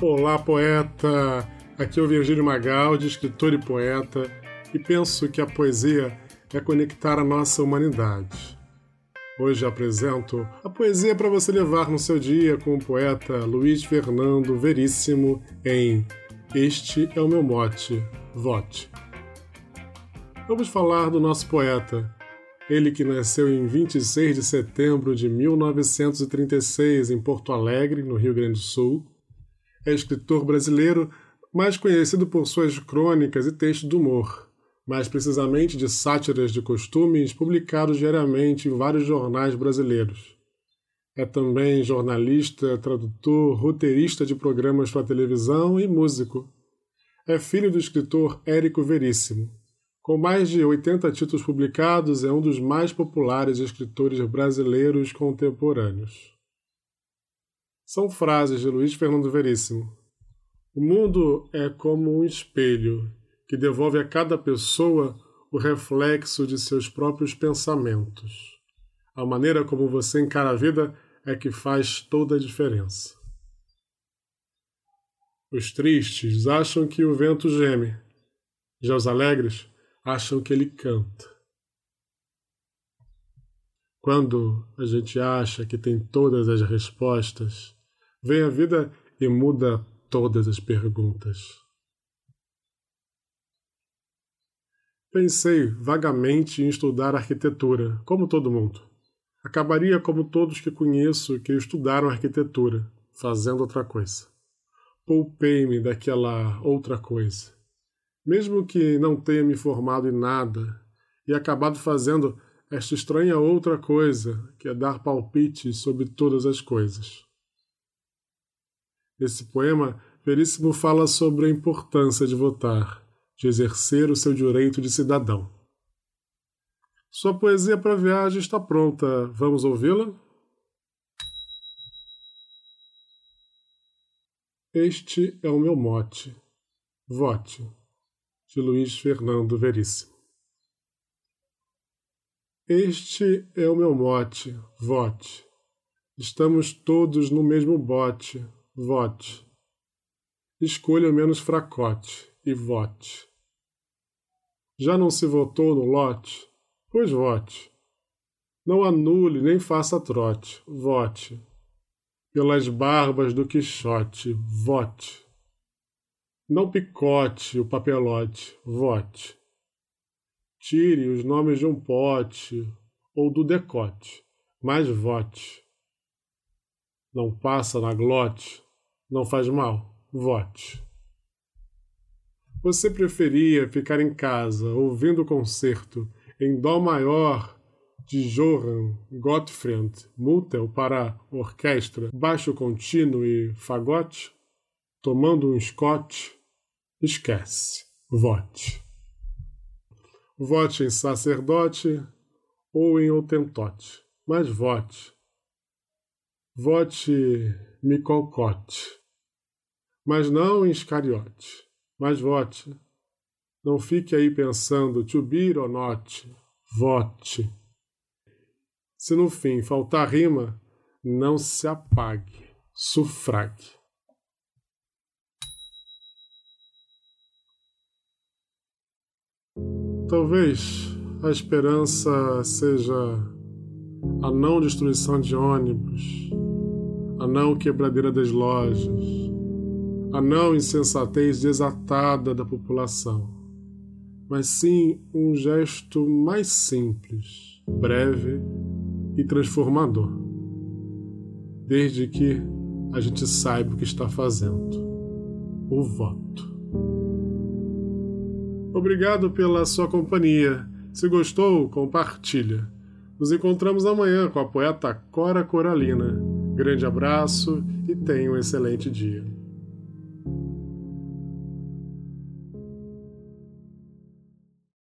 Olá, poeta! Aqui é o Virgílio Magaldi, escritor e poeta, e penso que a poesia é conectar a nossa humanidade. Hoje apresento a poesia para você levar no seu dia com o poeta Luiz Fernando Veríssimo em Este é o meu mote, vote. Vamos falar do nosso poeta, ele que nasceu em 26 de setembro de 1936 em Porto Alegre, no Rio Grande do Sul é escritor brasileiro mais conhecido por suas crônicas e textos de humor, mais precisamente de sátiras de costumes publicados diariamente em vários jornais brasileiros. É também jornalista, tradutor, roteirista de programas para televisão e músico. É filho do escritor Érico Veríssimo. Com mais de 80 títulos publicados, é um dos mais populares escritores brasileiros contemporâneos. São frases de Luiz Fernando Veríssimo. O mundo é como um espelho que devolve a cada pessoa o reflexo de seus próprios pensamentos. A maneira como você encara a vida é que faz toda a diferença. Os tristes acham que o vento geme, já os alegres acham que ele canta. Quando a gente acha que tem todas as respostas, Vem a vida e muda todas as perguntas. Pensei vagamente em estudar arquitetura, como todo mundo. Acabaria como todos que conheço que estudaram arquitetura, fazendo outra coisa. Poupei-me daquela outra coisa. Mesmo que não tenha me formado em nada e acabado fazendo esta estranha outra coisa, que é dar palpites sobre todas as coisas. Nesse poema, Veríssimo fala sobre a importância de votar, de exercer o seu direito de cidadão. Sua poesia para viagem está pronta. Vamos ouvi-la? Este é o meu mote. Vote. De Luiz Fernando Veríssimo. Este é o meu mote. Vote. Estamos todos no mesmo bote vote. Escolha o menos fracote e vote. Já não se votou no lote? Pois vote. Não anule nem faça trote, vote. Pelas barbas do Quixote, vote. Não picote o papelote, vote. Tire os nomes de um pote ou do decote, mas vote. Não passa na glote, não faz mal. Vote. Você preferia ficar em casa ouvindo o concerto em Dó maior de Johann Gottfried Muttel para orquestra, baixo contínuo e fagote? Tomando um scotch? Esquece. Vote. Vote em sacerdote ou em otentote, mas vote. Vote Micolcote mas não em Iscariote. Mas vote. Não fique aí pensando to be or not. Vote. Se no fim faltar rima, não se apague. Sufrague. Talvez a esperança seja a não destruição de ônibus, a não quebradeira das lojas, a não insensatez desatada da população, mas sim um gesto mais simples, breve e transformador, desde que a gente saiba o que está fazendo o voto. Obrigado pela sua companhia. Se gostou, compartilha. Nos encontramos amanhã com a poeta Cora Coralina. Grande abraço e tenha um excelente dia.